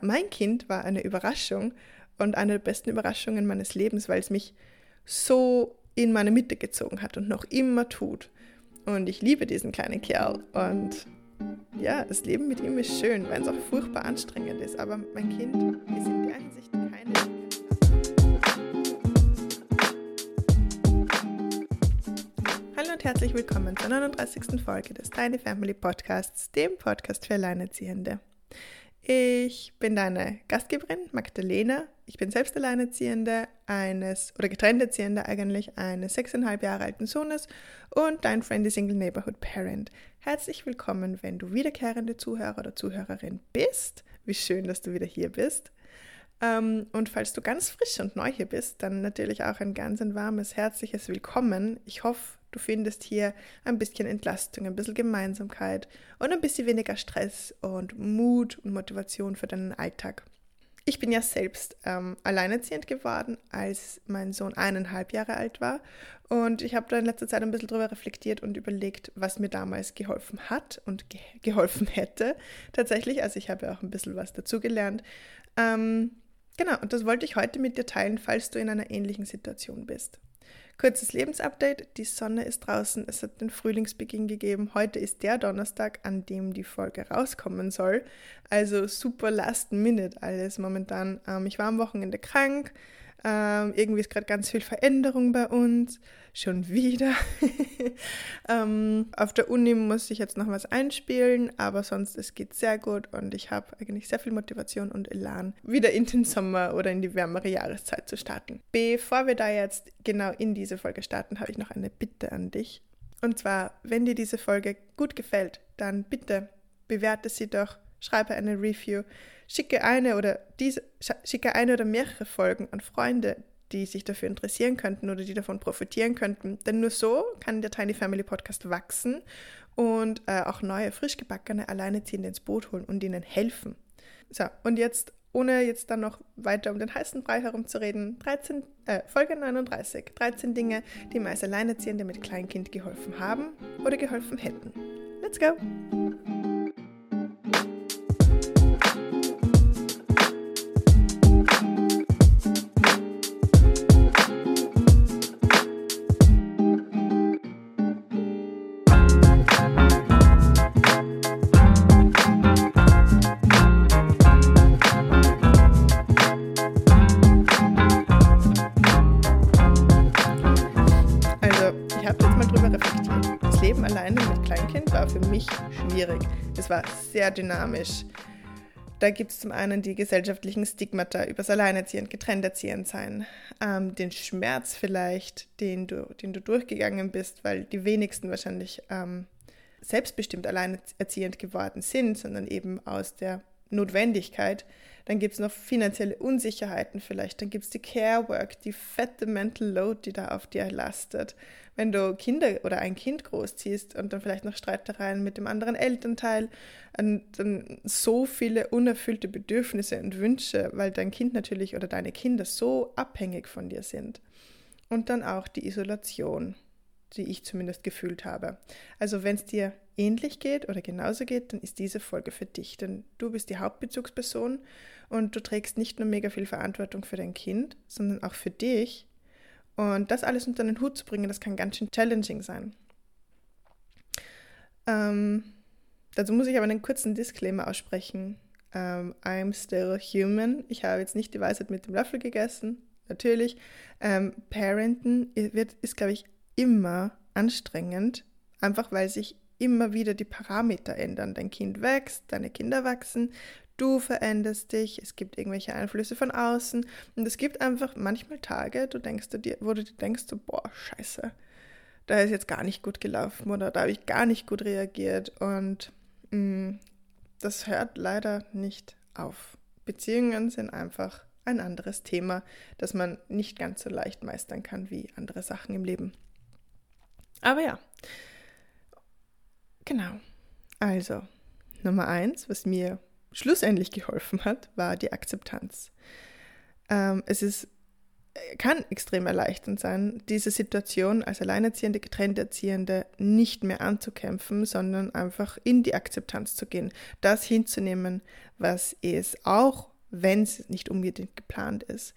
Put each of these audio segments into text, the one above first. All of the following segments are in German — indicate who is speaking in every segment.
Speaker 1: Mein Kind war eine Überraschung und eine der besten Überraschungen meines Lebens, weil es mich so in meine Mitte gezogen hat und noch immer tut. Und ich liebe diesen kleinen Kerl und ja, das Leben mit ihm ist schön, wenn es auch furchtbar anstrengend ist. Aber mein Kind ist in der Hinsicht keine. Hallo und herzlich willkommen zur 39. Folge des Tiny Family Podcasts, dem Podcast für Alleinerziehende. Ich bin deine Gastgeberin Magdalena. Ich bin selbst Alleinerziehende eines oder getrennt Erziehende eigentlich eines sechseinhalb Jahre alten Sohnes und dein Friendly Single Neighborhood Parent. Herzlich willkommen, wenn du wiederkehrende Zuhörer oder Zuhörerin bist. Wie schön, dass du wieder hier bist. Ähm, und falls du ganz frisch und neu hier bist, dann natürlich auch ein ganz ein warmes, herzliches Willkommen. Ich hoffe, Du findest hier ein bisschen Entlastung, ein bisschen Gemeinsamkeit und ein bisschen weniger Stress und Mut und Motivation für deinen Alltag. Ich bin ja selbst ähm, alleinerziehend geworden, als mein Sohn eineinhalb Jahre alt war. Und ich habe da in letzter Zeit ein bisschen drüber reflektiert und überlegt, was mir damals geholfen hat und ge geholfen hätte. Tatsächlich, also ich habe ja auch ein bisschen was dazugelernt. Ähm, genau, und das wollte ich heute mit dir teilen, falls du in einer ähnlichen Situation bist. Kurzes Lebensupdate. Die Sonne ist draußen. Es hat den Frühlingsbeginn gegeben. Heute ist der Donnerstag, an dem die Folge rauskommen soll. Also super last minute alles momentan. Ähm, ich war am Wochenende krank. Ähm, irgendwie ist gerade ganz viel Veränderung bei uns. Schon wieder. ähm, auf der Uni muss ich jetzt noch was einspielen, aber sonst es geht sehr gut und ich habe eigentlich sehr viel Motivation und Elan, wieder in den Sommer oder in die wärmere Jahreszeit zu starten. Bevor wir da jetzt genau in diese Folge starten, habe ich noch eine Bitte an dich. Und zwar, wenn dir diese Folge gut gefällt, dann bitte bewerte sie doch, schreibe eine Review Schicke eine oder diese, schicke eine oder mehrere Folgen an Freunde, die sich dafür interessieren könnten oder die davon profitieren könnten. Denn nur so kann der Tiny Family Podcast wachsen und äh, auch neue, frisch gebackene Alleineziehende ins Boot holen und ihnen helfen. So, und jetzt, ohne jetzt dann noch weiter um den heißen Brei herumzureden, 13, äh, Folge 39. 13 Dinge, die mir als Alleinerziehende mit Kleinkind geholfen haben oder geholfen hätten. Let's go! Schwierig. Es war sehr dynamisch. Da gibt es zum einen die gesellschaftlichen Stigmata übers Alleinerziehen, getrennt erziehend sein, ähm, den Schmerz vielleicht, den du, den du durchgegangen bist, weil die wenigsten wahrscheinlich ähm, selbstbestimmt alleinerziehend geworden sind, sondern eben aus der Notwendigkeit. Dann gibt es noch finanzielle Unsicherheiten vielleicht. Dann gibt es die Care Work, die fette Mental Load, die da auf dir lastet wenn du Kinder oder ein Kind großziehst und dann vielleicht noch Streitereien mit dem anderen Elternteil, dann so viele unerfüllte Bedürfnisse und Wünsche, weil dein Kind natürlich oder deine Kinder so abhängig von dir sind. Und dann auch die Isolation, die ich zumindest gefühlt habe. Also wenn es dir ähnlich geht oder genauso geht, dann ist diese Folge für dich, denn du bist die Hauptbezugsperson und du trägst nicht nur mega viel Verantwortung für dein Kind, sondern auch für dich und das alles unter den Hut zu bringen, das kann ganz schön challenging sein. Ähm, dazu muss ich aber einen kurzen Disclaimer aussprechen. Ähm, I'm still human. Ich habe jetzt nicht die Weisheit mit dem Löffel gegessen, natürlich. Ähm, Parenten wird, ist, glaube ich, immer anstrengend, einfach weil sich immer wieder die Parameter ändern. Dein Kind wächst, deine Kinder wachsen, du veränderst dich, es gibt irgendwelche Einflüsse von außen und es gibt einfach manchmal Tage, du denkst dir, wo du dir denkst, boah, scheiße, da ist jetzt gar nicht gut gelaufen oder da habe ich gar nicht gut reagiert und mh, mm, das hört leider nicht auf. Beziehungen sind einfach ein anderes Thema, das man nicht ganz so leicht meistern kann wie andere Sachen im Leben. Aber ja, genau. Also, Nummer eins, was mir schlussendlich geholfen hat, war die Akzeptanz. Ähm, es ist kann extrem erleichternd sein, diese Situation als alleinerziehende, getrennte Erziehende nicht mehr anzukämpfen, sondern einfach in die Akzeptanz zu gehen, das hinzunehmen, was ist, auch wenn es nicht unbedingt geplant ist.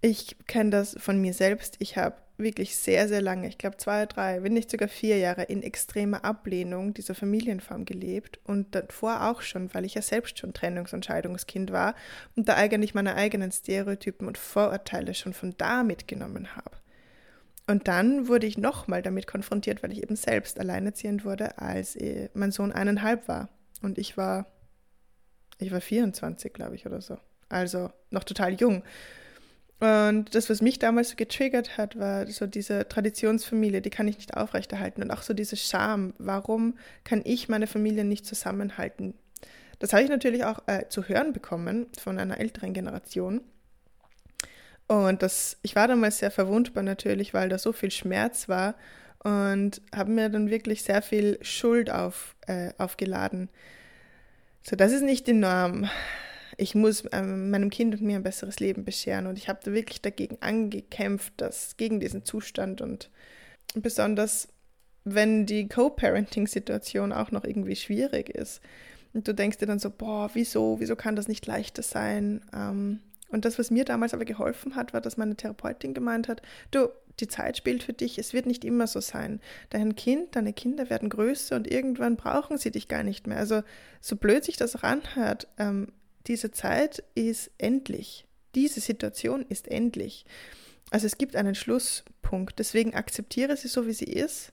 Speaker 1: Ich kenne das von mir selbst. Ich habe wirklich sehr, sehr lange, ich glaube zwei, drei, wenn nicht sogar vier Jahre in extremer Ablehnung dieser Familienform gelebt und davor auch schon, weil ich ja selbst schon Trennungs- und Scheidungskind war und da eigentlich meine eigenen Stereotypen und Vorurteile schon von da mitgenommen habe. Und dann wurde ich nochmal damit konfrontiert, weil ich eben selbst alleinerziehend wurde, als äh, mein Sohn eineinhalb war. Und ich war, ich war 24, glaube ich, oder so. Also noch total jung. Und das, was mich damals so getriggert hat, war so diese Traditionsfamilie, die kann ich nicht aufrechterhalten. Und auch so diese Scham, warum kann ich meine Familie nicht zusammenhalten? Das habe ich natürlich auch äh, zu hören bekommen von einer älteren Generation. Und das, ich war damals sehr verwundbar natürlich, weil da so viel Schmerz war und habe mir dann wirklich sehr viel Schuld auf, äh, aufgeladen. So, das ist nicht die Norm ich muss ähm, meinem Kind und mir ein besseres Leben bescheren. Und ich habe da wirklich dagegen angekämpft, dass gegen diesen Zustand und besonders wenn die Co-Parenting-Situation auch noch irgendwie schwierig ist. Und du denkst dir dann so, boah, wieso, wieso kann das nicht leichter sein? Ähm, und das, was mir damals aber geholfen hat, war, dass meine Therapeutin gemeint hat, du, die Zeit spielt für dich, es wird nicht immer so sein. Dein Kind, deine Kinder werden größer und irgendwann brauchen sie dich gar nicht mehr. Also so blöd sich das auch anhört, ähm, diese Zeit ist endlich. Diese Situation ist endlich. Also es gibt einen Schlusspunkt. Deswegen akzeptiere sie so, wie sie ist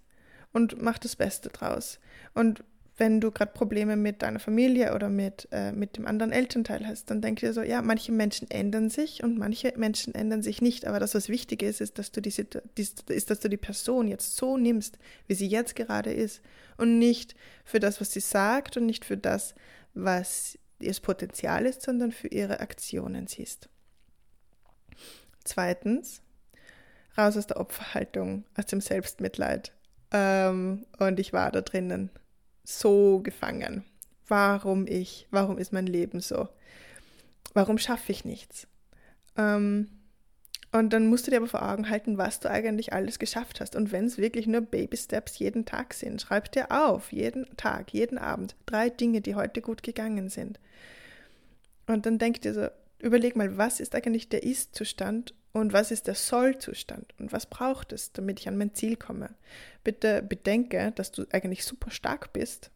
Speaker 1: und mach das Beste draus. Und wenn du gerade Probleme mit deiner Familie oder mit, äh, mit dem anderen Elternteil hast, dann denk dir so, ja, manche Menschen ändern sich und manche Menschen ändern sich nicht. Aber das, was wichtig ist, ist, dass du die, ist, dass du die Person jetzt so nimmst, wie sie jetzt gerade ist. Und nicht für das, was sie sagt und nicht für das, was ihres Potenzial ist, sondern für ihre Aktionen siehst. Zweitens, raus aus der Opferhaltung, aus dem Selbstmitleid. Ähm, und ich war da drinnen so gefangen. Warum ich? Warum ist mein Leben so? Warum schaffe ich nichts? Ähm, und dann musst du dir aber vor Augen halten, was du eigentlich alles geschafft hast. Und wenn es wirklich nur Baby Steps jeden Tag sind, schreib dir auf, jeden Tag, jeden Abend, drei Dinge, die heute gut gegangen sind. Und dann denk dir so, überleg mal, was ist eigentlich der Ist-Zustand und was ist der Soll-Zustand und was braucht es, damit ich an mein Ziel komme. Bitte bedenke, dass du eigentlich super stark bist.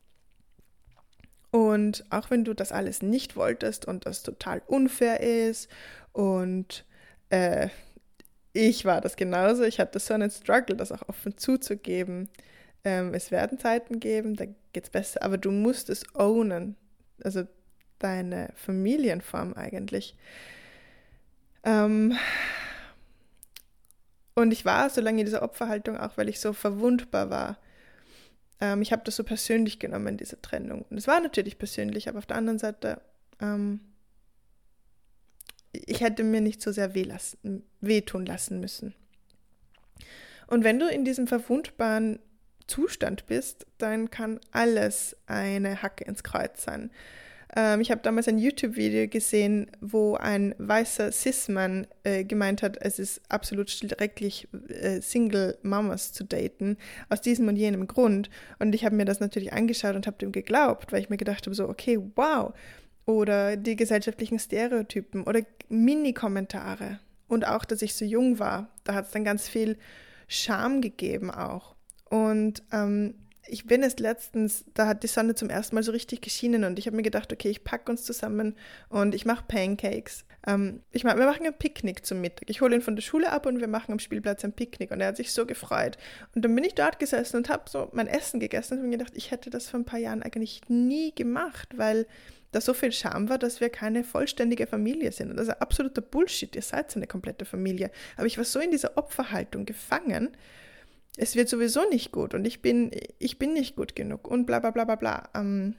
Speaker 1: Und auch wenn du das alles nicht wolltest und das total unfair ist und äh, ich war das genauso. Ich hatte so einen Struggle, das auch offen zuzugeben. Ähm, es werden Zeiten geben, da geht es besser, aber du musst es ownen. Also deine Familienform eigentlich. Ähm, und ich war so lange in dieser Opferhaltung auch, weil ich so verwundbar war. Ähm, ich habe das so persönlich genommen, diese Trennung. Und es war natürlich persönlich, aber auf der anderen Seite ähm, ich hätte mir nicht so sehr weh wehtun lassen müssen. Und wenn du in diesem verwundbaren Zustand bist, dann kann alles eine Hacke ins Kreuz sein. Ähm, ich habe damals ein YouTube-Video gesehen, wo ein weißer Cis-Mann äh, gemeint hat, es ist absolut schrecklich, äh, Single-Mamas zu daten, aus diesem und jenem Grund. Und ich habe mir das natürlich angeschaut und habe dem geglaubt, weil ich mir gedacht habe, so, okay, wow, oder die gesellschaftlichen Stereotypen oder Mini-Kommentare. Und auch, dass ich so jung war, da hat es dann ganz viel Scham gegeben auch. Und ähm, ich bin es letztens, da hat die Sonne zum ersten Mal so richtig geschienen und ich habe mir gedacht, okay, ich packe uns zusammen und ich mache Pancakes. Ähm, ich mach, wir machen ein Picknick zum Mittag. Ich hole ihn von der Schule ab und wir machen am Spielplatz ein Picknick und er hat sich so gefreut. Und dann bin ich dort gesessen und habe so mein Essen gegessen und habe mir gedacht, ich hätte das vor ein paar Jahren eigentlich nie gemacht, weil da so viel Scham war, dass wir keine vollständige Familie sind. Und das ist absoluter Bullshit. Ihr seid eine komplette Familie. Aber ich war so in dieser Opferhaltung gefangen. Es wird sowieso nicht gut und ich bin, ich bin nicht gut genug und bla bla bla bla bla. Ähm,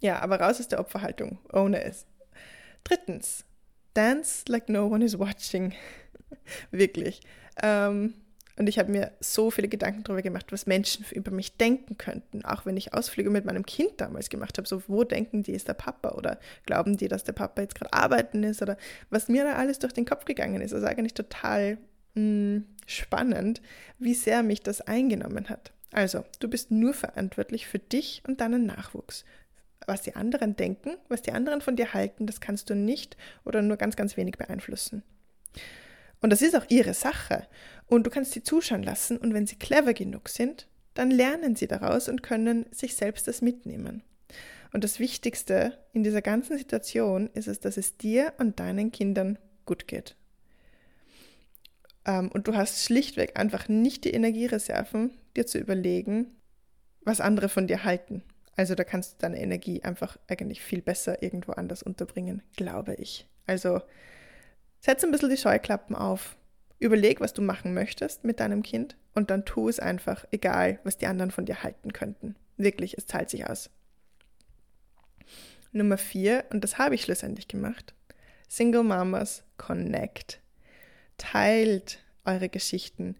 Speaker 1: ja, aber raus aus der Opferhaltung. Ohne es. Drittens, dance like no one is watching. Wirklich. Ähm, Und ich habe mir so viele Gedanken darüber gemacht, was Menschen über mich denken könnten. Auch wenn ich Ausflüge mit meinem Kind damals gemacht habe. So, wo denken die, ist der Papa? Oder glauben die, dass der Papa jetzt gerade arbeiten ist? Oder was mir da alles durch den Kopf gegangen ist. Also eigentlich total hm, spannend, wie sehr mich das eingenommen hat. Also, du bist nur verantwortlich für dich und deinen Nachwuchs. Was die anderen denken, was die anderen von dir halten, das kannst du nicht oder nur ganz, ganz wenig beeinflussen. Und das ist auch ihre Sache. Und du kannst sie zuschauen lassen und wenn sie clever genug sind, dann lernen sie daraus und können sich selbst das mitnehmen. Und das Wichtigste in dieser ganzen Situation ist es, dass es dir und deinen Kindern gut geht. Ähm, und du hast schlichtweg einfach nicht die Energiereserven, dir zu überlegen, was andere von dir halten. Also da kannst du deine Energie einfach eigentlich viel besser irgendwo anders unterbringen, glaube ich. Also Setz ein bisschen die Scheuklappen auf. Überleg, was du machen möchtest mit deinem Kind und dann tu es einfach, egal was die anderen von dir halten könnten. Wirklich, es zahlt sich aus. Nummer vier, und das habe ich schlussendlich gemacht. Single Mamas Connect. Teilt eure Geschichten.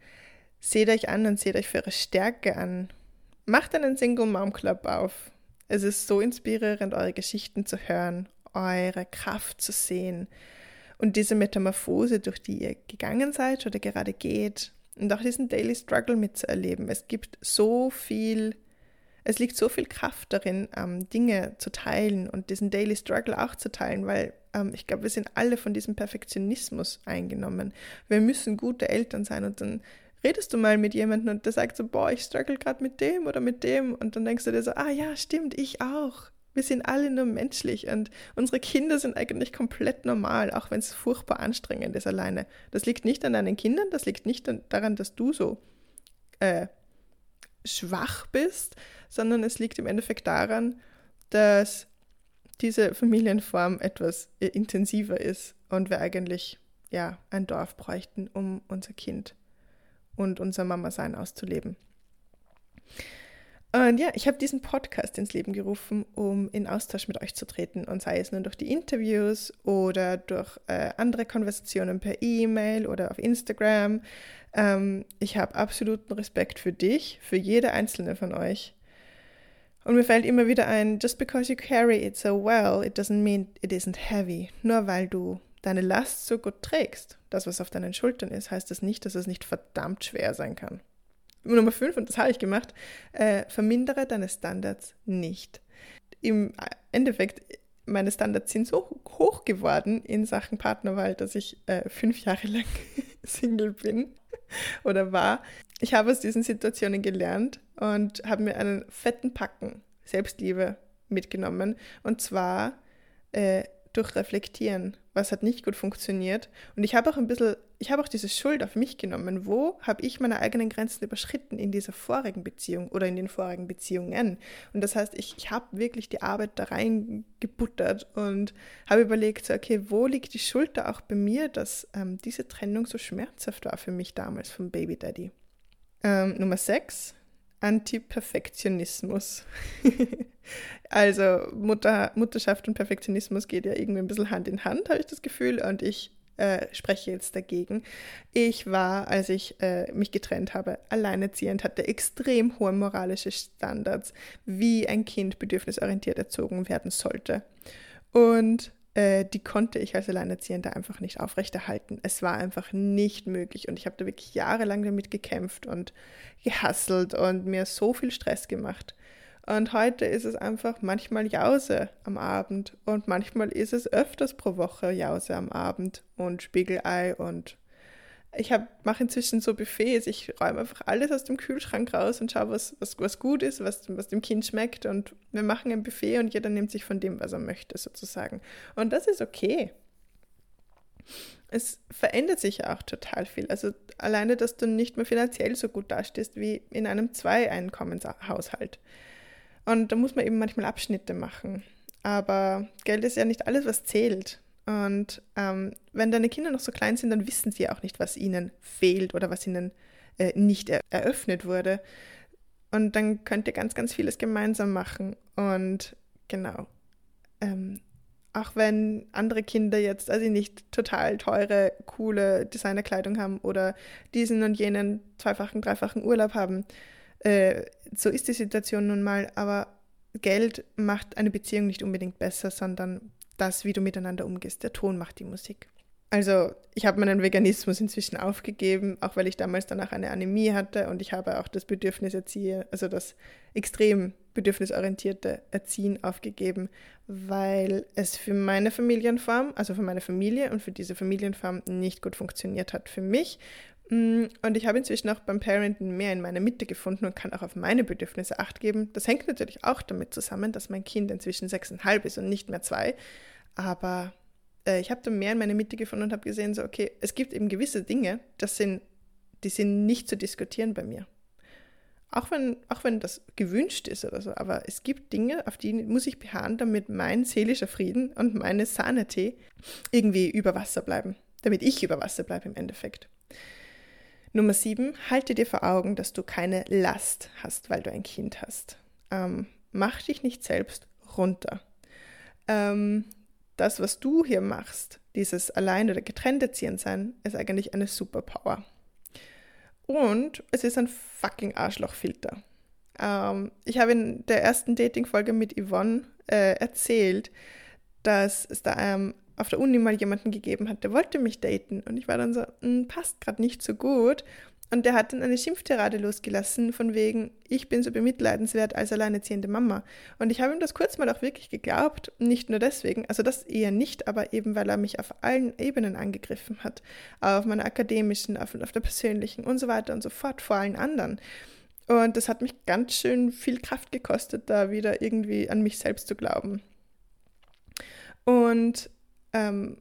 Speaker 1: Seht euch an und seht euch für eure Stärke an. Macht einen Single Mom Club auf. Es ist so inspirierend, eure Geschichten zu hören, eure Kraft zu sehen und diese Metamorphose, durch die ihr gegangen seid oder gerade geht und auch diesen Daily Struggle mitzuerleben. Es gibt so viel, es liegt so viel Kraft darin, ähm, Dinge zu teilen und diesen Daily Struggle auch zu teilen, weil ähm, ich glaube, wir sind alle von diesem Perfektionismus eingenommen. Wir müssen gute Eltern sein und dann redest du mal mit jemandem und der sagt so, boah, ich struggle gerade mit dem oder mit dem und dann denkst du dir so, ah ja, stimmt, ich auch. Wir sind alle nur menschlich und unsere Kinder sind eigentlich komplett normal, auch wenn es furchtbar anstrengend ist alleine. Das liegt nicht an deinen Kindern, das liegt nicht daran, dass du so äh, schwach bist, sondern es liegt im Endeffekt daran, dass diese Familienform etwas äh, intensiver ist und wir eigentlich ja ein Dorf bräuchten, um unser Kind und unser Mama-Sein auszuleben. Und ja, ich habe diesen Podcast ins Leben gerufen, um in Austausch mit euch zu treten. Und sei es nun durch die Interviews oder durch äh, andere Konversationen per E-Mail oder auf Instagram. Ähm, ich habe absoluten Respekt für dich, für jede einzelne von euch. Und mir fällt immer wieder ein, just because you carry it so well, it doesn't mean it isn't heavy. Nur weil du deine Last so gut trägst, das, was auf deinen Schultern ist, heißt das nicht, dass es nicht verdammt schwer sein kann. Nummer 5, und das habe ich gemacht, äh, vermindere deine Standards nicht. Im Endeffekt, meine Standards sind so hoch geworden in Sachen Partnerwahl, dass ich äh, fünf Jahre lang Single bin oder war. Ich habe aus diesen Situationen gelernt und habe mir einen fetten Packen Selbstliebe mitgenommen. Und zwar äh, durch Reflektieren, was hat nicht gut funktioniert. Und ich habe auch ein bisschen, ich habe auch diese Schuld auf mich genommen. Wo habe ich meine eigenen Grenzen überschritten in dieser vorigen Beziehung oder in den vorigen Beziehungen? Und das heißt, ich, ich habe wirklich die Arbeit da reingebuttert und habe überlegt, so, okay, wo liegt die Schuld da auch bei mir, dass ähm, diese Trennung so schmerzhaft war für mich damals vom Baby Daddy? Ähm, Nummer 6, Anti-Perfektionismus. also Mutter, Mutterschaft und Perfektionismus geht ja irgendwie ein bisschen Hand in Hand, habe ich das Gefühl. Und ich äh, spreche jetzt dagegen. Ich war, als ich äh, mich getrennt habe, alleinerziehend, hatte extrem hohe moralische Standards, wie ein Kind bedürfnisorientiert erzogen werden sollte. Und äh, die konnte ich als Alleinerziehende einfach nicht aufrechterhalten. Es war einfach nicht möglich und ich habe da wirklich jahrelang damit gekämpft und gehasselt und mir so viel Stress gemacht. Und heute ist es einfach manchmal Jause am Abend und manchmal ist es öfters pro Woche Jause am Abend und Spiegelei und ich mache inzwischen so Buffets. Ich räume einfach alles aus dem Kühlschrank raus und schaue, was, was, was gut ist, was, was dem Kind schmeckt. Und wir machen ein Buffet und jeder nimmt sich von dem, was er möchte, sozusagen. Und das ist okay. Es verändert sich ja auch total viel. Also alleine, dass du nicht mehr finanziell so gut dastehst wie in einem Zwei-Einkommenshaushalt. Und da muss man eben manchmal Abschnitte machen. Aber Geld ist ja nicht alles, was zählt. Und ähm, wenn deine Kinder noch so klein sind, dann wissen sie auch nicht, was ihnen fehlt oder was ihnen äh, nicht er eröffnet wurde. Und dann könnt ihr ganz, ganz vieles gemeinsam machen. Und genau, ähm, auch wenn andere Kinder jetzt, also nicht total teure, coole Designerkleidung haben oder diesen und jenen zweifachen, dreifachen Urlaub haben. Äh, so ist die Situation nun mal, aber Geld macht eine Beziehung nicht unbedingt besser, sondern das, wie du miteinander umgehst. Der Ton macht die Musik. Also ich habe meinen Veganismus inzwischen aufgegeben, auch weil ich damals danach eine Anämie hatte und ich habe auch das Bedürfnis erziehe, also das extrem bedürfnisorientierte Erziehen aufgegeben, weil es für meine Familienform, also für meine Familie und für diese Familienform nicht gut funktioniert hat für mich. Mm, und ich habe inzwischen auch beim Parenten mehr in meine Mitte gefunden und kann auch auf meine Bedürfnisse acht geben. Das hängt natürlich auch damit zusammen, dass mein Kind inzwischen sechseinhalb ist und nicht mehr zwei. Aber äh, ich habe da mehr in meine Mitte gefunden und habe gesehen, so, okay, es gibt eben gewisse Dinge, das sind, die sind nicht zu diskutieren bei mir. Auch wenn, auch wenn das gewünscht ist oder so, aber es gibt Dinge, auf die muss ich beharren, damit mein seelischer Frieden und meine Sanity irgendwie über Wasser bleiben. Damit ich über Wasser bleibe im Endeffekt. Nummer sieben, halte dir vor Augen, dass du keine Last hast, weil du ein Kind hast. Ähm, mach dich nicht selbst runter. Ähm, das, was du hier machst, dieses allein oder getrennt erziehen sein, ist eigentlich eine Superpower. Und es ist ein fucking Arschlochfilter. Ähm, ich habe in der ersten Dating-Folge mit Yvonne äh, erzählt, dass es da ähm, auf der Uni mal jemanden gegeben hat, der wollte mich daten. Und ich war dann so, hm, passt gerade nicht so gut. Und der hat dann eine Schimpftirade losgelassen, von wegen, ich bin so bemitleidenswert als alleinerziehende Mama. Und ich habe ihm das kurz mal auch wirklich geglaubt, nicht nur deswegen, also das eher nicht, aber eben, weil er mich auf allen Ebenen angegriffen hat. Auf meiner akademischen, auf, auf der persönlichen und so weiter und so fort, vor allen anderen. Und das hat mich ganz schön viel Kraft gekostet, da wieder irgendwie an mich selbst zu glauben. Und ähm,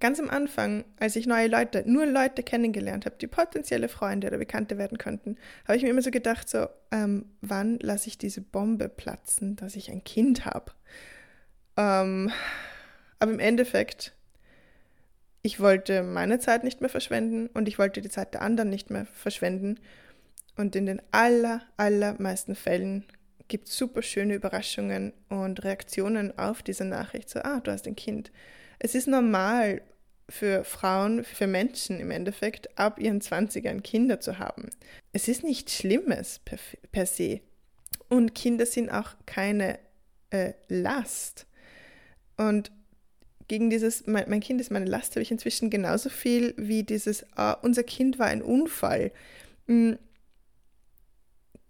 Speaker 1: ganz am Anfang, als ich neue Leute, nur Leute kennengelernt habe, die potenzielle Freunde oder Bekannte werden könnten, habe ich mir immer so gedacht, so, ähm, wann lasse ich diese Bombe platzen, dass ich ein Kind habe? Ähm, aber im Endeffekt, ich wollte meine Zeit nicht mehr verschwenden und ich wollte die Zeit der anderen nicht mehr verschwenden. Und in den aller, allermeisten Fällen gibt super schöne Überraschungen und Reaktionen auf diese Nachricht. So, ah, du hast ein Kind es ist normal für Frauen, für Menschen im Endeffekt, ab ihren 20ern Kinder zu haben. Es ist nichts Schlimmes per, per se. Und Kinder sind auch keine äh, Last. Und gegen dieses, mein, mein, Kind ist meine Last, habe ich inzwischen genauso viel wie dieses, ah, unser Kind war ein Unfall.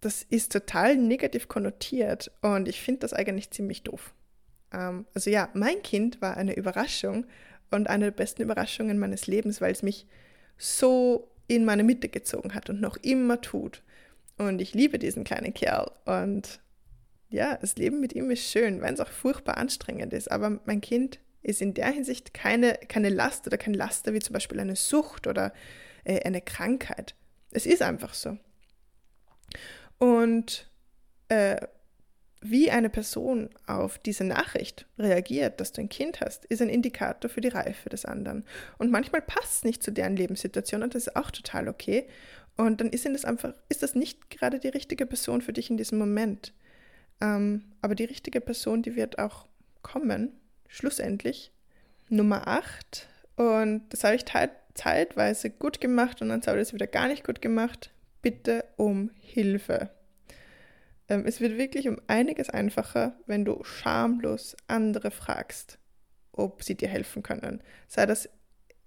Speaker 1: Das ist total negativ konnotiert und ich finde das eigentlich ziemlich doof. Ähm, also ja, mein Kind war eine Überraschung und eine der besten Überraschungen meines Lebens, weil es mich so in meine Mitte gezogen hat und noch immer tut. Und ich liebe diesen kleinen Kerl. Und ja, das Leben mit ihm ist schön, wenn es auch furchtbar anstrengend ist. Aber mein Kind ist in der Hinsicht keine, keine Last oder kein Laster wie zum Beispiel eine Sucht oder äh, eine Krankheit. Es ist einfach so. Und äh, wie eine Person auf diese Nachricht reagiert, dass du ein Kind hast, ist ein Indikator für die Reife des anderen. Und manchmal passt es nicht zu deren Lebenssituation und das ist auch total okay. Und dann ist das einfach, ist das nicht gerade die richtige Person für dich in diesem Moment. Ähm, aber die richtige Person, die wird auch kommen, schlussendlich. Nummer 8. Und das habe ich zeitweise gut gemacht und dann habe ich es wieder gar nicht gut gemacht. Bitte um Hilfe. Ähm, es wird wirklich um einiges einfacher, wenn du schamlos andere fragst, ob sie dir helfen können. Sei das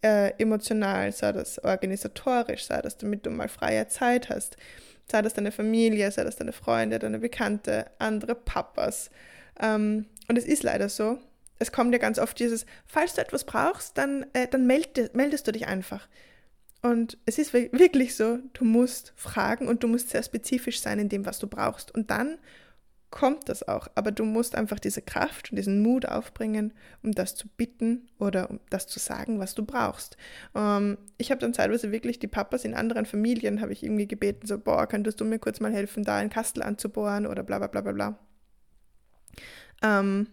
Speaker 1: äh, emotional, sei das organisatorisch, sei das, damit du mal freie Zeit hast, sei das deine Familie, sei das deine Freunde, deine Bekannte, andere Papas. Ähm, und es ist leider so, es kommt ja ganz oft dieses, falls du etwas brauchst, dann, äh, dann meld, meldest du dich einfach. Und es ist wirklich so, du musst fragen und du musst sehr spezifisch sein in dem, was du brauchst. Und dann kommt das auch. Aber du musst einfach diese Kraft und diesen Mut aufbringen, um das zu bitten oder um das zu sagen, was du brauchst. Ähm, ich habe dann zeitweise wirklich die Papas in anderen Familien, habe ich irgendwie gebeten, so, boah, könntest du mir kurz mal helfen, da einen Kastel anzubohren oder bla bla bla bla bla. Ähm,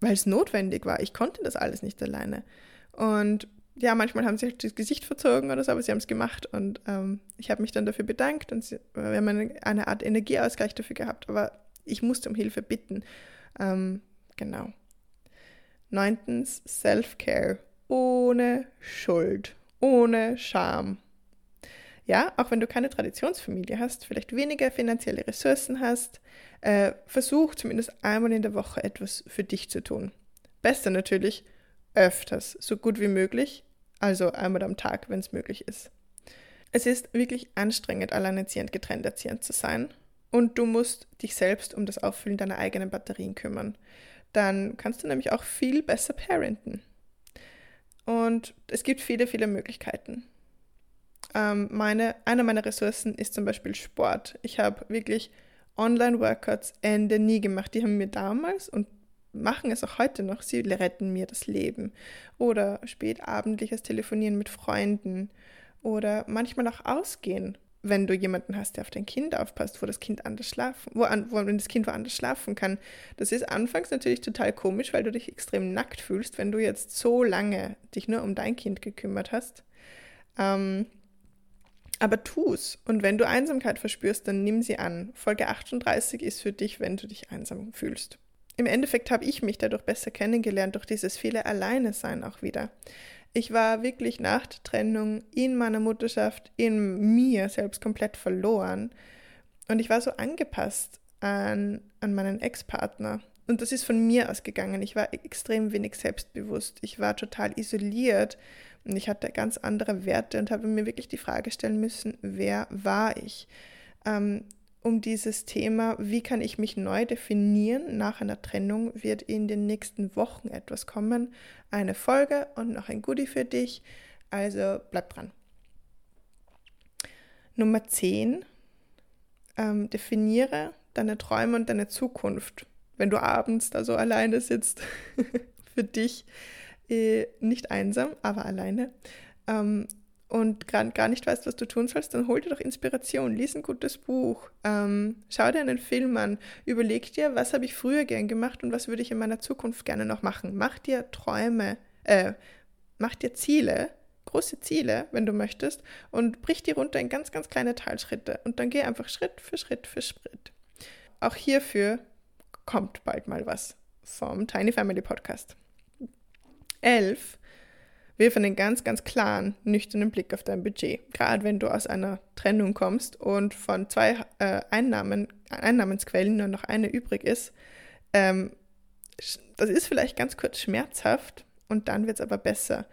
Speaker 1: Weil es notwendig war. Ich konnte das alles nicht alleine. Und ja, manchmal haben sie halt das Gesicht verzogen oder so, aber sie haben es gemacht und ähm, ich habe mich dann dafür bedankt und sie, wir haben eine, eine, Art Energieausgleich dafür gehabt, aber ich musste um Hilfe bitten. Ähm, genau. Neuntens, Self-Care. Ohne Schuld, ohne Scham. Ja, auch wenn du keine Traditionsfamilie hast, vielleicht weniger finanzielle Ressourcen hast, äh, versuch zumindest einmal in der Woche etwas für dich zu tun. Besser natürlich öfters, so gut wie möglich, also einmal am Tag, wenn es möglich ist. Es ist wirklich anstrengend, alleinerziehend getrennt erziehend zu sein und du musst dich selbst um das Auffüllen deiner eigenen Batterien kümmern. Dann kannst du nämlich auch viel besser parenten. Und es gibt viele, viele Möglichkeiten. Ähm, meine, eine meiner Ressourcen ist zum Beispiel Sport. Ich habe wirklich Online-Workouts Ende nie gemacht. Die haben mir damals und machen es auch heute noch. Sie retten mir das Leben. Oder spätabendliches Telefonieren mit Freunden. Oder manchmal auch ausgehen, wenn du jemanden hast, der auf dein Kind aufpasst, wo das Kind anders schlafen, wo, wo das Kind woanders schlafen kann. Das ist anfangs natürlich total komisch, weil du dich extrem nackt fühlst, wenn du jetzt so lange dich nur um dein Kind gekümmert hast. Ähm, aber tu's. Und wenn du Einsamkeit verspürst, dann nimm sie an. Folge 38 ist für dich, wenn du dich einsam fühlst. Im Endeffekt habe ich mich dadurch besser kennengelernt, durch dieses viele Alleine-Sein auch wieder. Ich war wirklich nach der Trennung in meiner Mutterschaft, in mir selbst komplett verloren. Und ich war so angepasst an, an meinen Ex-Partner. Und das ist von mir ausgegangen. Ich war extrem wenig selbstbewusst. Ich war total isoliert und ich hatte ganz andere Werte und habe mir wirklich die Frage stellen müssen, wer war ich? Ähm, um dieses Thema, wie kann ich mich neu definieren nach einer Trennung, wird in den nächsten Wochen etwas kommen. Eine Folge und noch ein Goodie für dich. Also bleib dran. Nummer 10. Ähm, definiere deine Träume und deine Zukunft. Wenn du abends da so alleine sitzt, für dich äh, nicht einsam, aber alleine ähm, und gar, nicht weißt, was du tun sollst, dann hol dir doch Inspiration, lies ein gutes Buch, ähm, schau dir einen Film an, überleg dir, was habe ich früher gern gemacht und was würde ich in meiner Zukunft gerne noch machen. Mach dir Träume, äh, mach dir Ziele, große Ziele, wenn du möchtest, und brich die runter in ganz, ganz kleine Teilschritte und dann geh einfach Schritt für Schritt für Schritt. Auch hierfür kommt bald mal was vom Tiny Family Podcast. 11 wirf einen ganz, ganz klaren, nüchternen Blick auf dein Budget. Gerade wenn du aus einer Trennung kommst und von zwei äh, Einnahmen, Einnahmensquellen nur noch eine übrig ist. Ähm, das ist vielleicht ganz kurz schmerzhaft und dann wird es aber besser.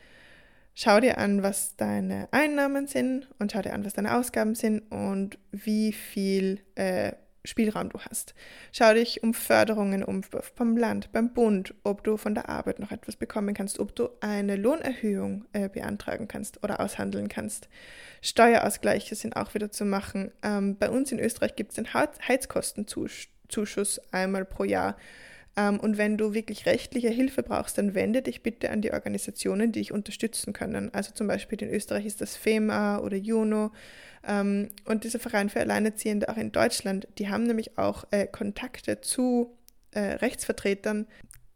Speaker 1: Schau dir an, was deine Einnahmen sind und schau dir an, was deine Ausgaben sind und wie viel äh, Spielraum du hast. Schau dich um Förderungen um vom Land, beim Bund, ob du von der Arbeit noch etwas bekommen kannst, ob du eine Lohnerhöhung äh, beantragen kannst oder aushandeln kannst. Steuerausgleiche sind auch wieder zu machen. Ähm, bei uns in Österreich gibt es den Heizkostenzuschuss einmal pro Jahr. Ähm, und wenn du wirklich rechtliche Hilfe brauchst, dann wende dich bitte an die Organisationen, die dich unterstützen können. Also zum Beispiel in Österreich ist das FEMA oder JUNO. Ähm, und dieser Verein für Alleinerziehende auch in Deutschland, die haben nämlich auch äh, Kontakte zu äh, Rechtsvertretern,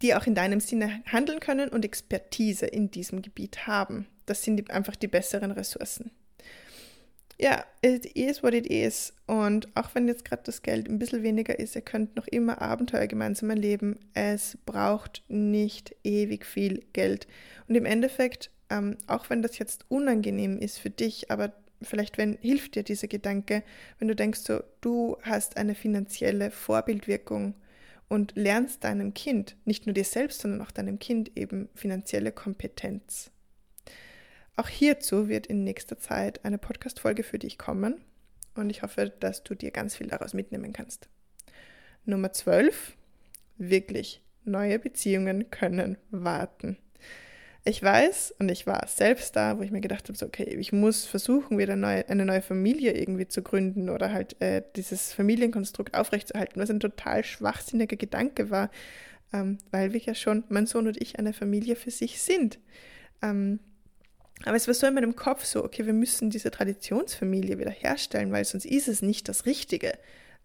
Speaker 1: die auch in deinem Sinne handeln können und Expertise in diesem Gebiet haben. Das sind einfach die besseren Ressourcen ja, it is what it is. Und auch wenn jetzt gerade das Geld ein bisschen weniger ist, ihr könnt noch immer Abenteuer gemeinsam erleben. Es braucht nicht ewig viel Geld. Und im Endeffekt, ähm, auch wenn das jetzt unangenehm ist für dich, aber vielleicht wenn, hilft dir dieser Gedanke, wenn du denkst so, du hast eine finanzielle Vorbildwirkung und lernst deinem Kind, nicht nur dir selbst, sondern auch deinem Kind eben finanzielle Kompetenz. Auch hierzu wird in nächster Zeit eine Podcast-Folge für dich kommen und ich hoffe, dass du dir ganz viel daraus mitnehmen kannst. Nummer 12. Wirklich, neue Beziehungen können warten. Ich weiß und ich war selbst da, wo ich mir gedacht habe, so, okay, ich muss versuchen, wieder neu, eine neue Familie irgendwie zu gründen oder halt äh, dieses Familienkonstrukt aufrechtzuerhalten, was ein total schwachsinniger Gedanke war, ähm, weil wir ja schon, mein Sohn und ich, eine Familie für sich sind. Ähm, aber es war so in meinem Kopf so, okay, wir müssen diese Traditionsfamilie wieder herstellen, weil sonst ist es nicht das Richtige.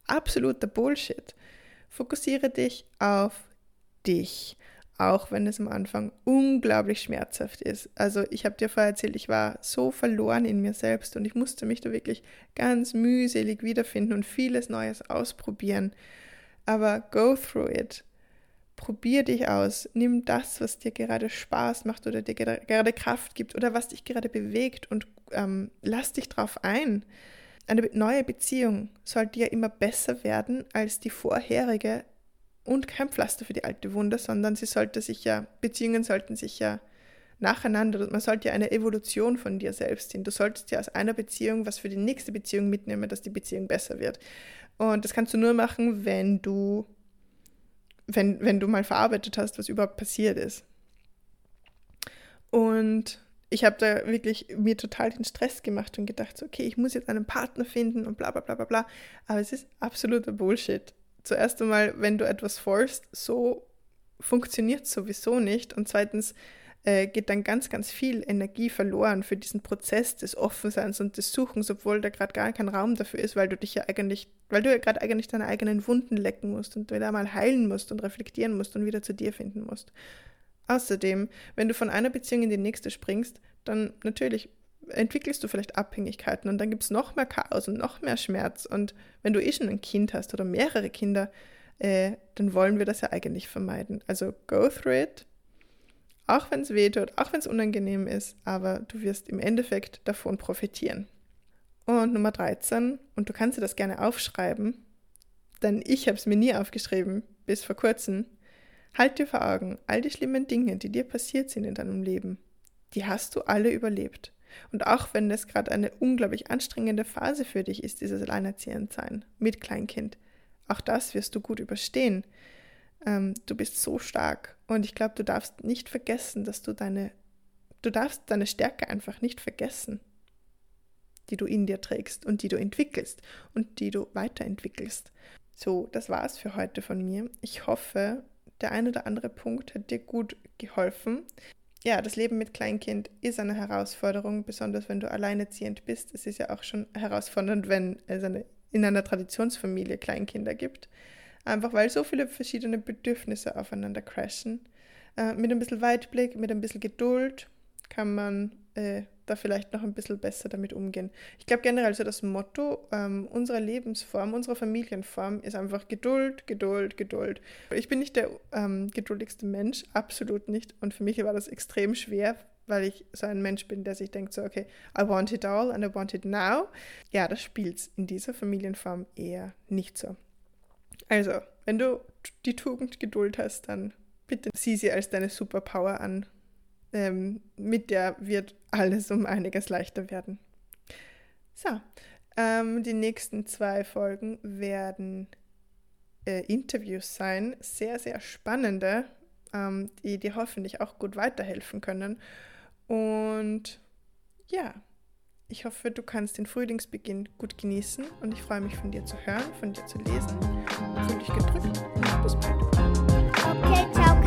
Speaker 1: Absoluter Bullshit. Fokussiere dich auf dich, auch wenn es am Anfang unglaublich schmerzhaft ist. Also ich habe dir vorher erzählt, ich war so verloren in mir selbst und ich musste mich da wirklich ganz mühselig wiederfinden und vieles Neues ausprobieren. Aber go through it. Probier dich aus, nimm das, was dir gerade Spaß macht oder dir gerade Kraft gibt oder was dich gerade bewegt und ähm, lass dich drauf ein. Eine neue Beziehung sollte ja immer besser werden als die vorherige und kein Pflaster für die alte Wunde, sondern sie sollte sich ja, Beziehungen sollten sich ja nacheinander, man sollte ja eine Evolution von dir selbst sehen. Du solltest ja aus einer Beziehung was für die nächste Beziehung mitnehmen, dass die Beziehung besser wird. Und das kannst du nur machen, wenn du wenn, wenn du mal verarbeitet hast, was überhaupt passiert ist. Und ich habe da wirklich mir total den Stress gemacht und gedacht, so, okay, ich muss jetzt einen Partner finden und bla bla bla bla bla. Aber es ist absoluter Bullshit. Zuerst einmal, wenn du etwas forst, so funktioniert es sowieso nicht. Und zweitens, äh, geht dann ganz, ganz viel Energie verloren für diesen Prozess des Offenseins und des Suchens, obwohl da gerade gar kein Raum dafür ist, weil du dich ja eigentlich, weil du ja gerade eigentlich deine eigenen Wunden lecken musst und wieder mal heilen musst und reflektieren musst und wieder zu dir finden musst. Außerdem, wenn du von einer Beziehung in die nächste springst, dann natürlich entwickelst du vielleicht Abhängigkeiten und dann gibt es noch mehr Chaos und noch mehr Schmerz. Und wenn du eh schon ein Kind hast oder mehrere Kinder, äh, dann wollen wir das ja eigentlich vermeiden. Also go through it, auch wenn es weh tut, auch wenn es unangenehm ist, aber du wirst im Endeffekt davon profitieren. Und Nummer 13, und du kannst dir das gerne aufschreiben, denn ich habe es mir nie aufgeschrieben, bis vor kurzem. Halt dir vor Augen, all die schlimmen Dinge, die dir passiert sind in deinem Leben, die hast du alle überlebt. Und auch wenn es gerade eine unglaublich anstrengende Phase für dich ist, dieses Alleinerziehendsein mit Kleinkind, auch das wirst du gut überstehen. Ähm, du bist so stark und ich glaube, du darfst nicht vergessen, dass du deine, du darfst deine Stärke einfach nicht vergessen, die du in dir trägst und die du entwickelst und die du weiterentwickelst. So, das war's für heute von mir. Ich hoffe, der ein oder andere Punkt hat dir gut geholfen. Ja, das Leben mit Kleinkind ist eine Herausforderung, besonders wenn du alleinerziehend bist. Es ist ja auch schon herausfordernd, wenn es eine, in einer Traditionsfamilie Kleinkinder gibt. Einfach weil so viele verschiedene Bedürfnisse aufeinander crashen. Äh, mit ein bisschen Weitblick, mit ein bisschen Geduld kann man äh, da vielleicht noch ein bisschen besser damit umgehen. Ich glaube generell so das Motto ähm, unserer Lebensform, unserer Familienform ist einfach Geduld, Geduld, Geduld. Ich bin nicht der ähm, geduldigste Mensch, absolut nicht. Und für mich war das extrem schwer, weil ich so ein Mensch bin, der sich denkt so, okay, I want it all and I want it now. Ja, das spielt in dieser Familienform eher nicht so. Also, wenn du die Tugend Geduld hast, dann bitte sieh sie als deine Superpower an. Ähm, mit der wird alles um einiges leichter werden. So, ähm, die nächsten zwei Folgen werden äh, Interviews sein, sehr, sehr spannende, ähm, die dir hoffentlich auch gut weiterhelfen können. Und ja, ich hoffe, du kannst den Frühlingsbeginn gut genießen und ich freue mich von dir zu hören, von dir zu lesen. Fühl dich gedrückt und bis bald. Okay, ciao.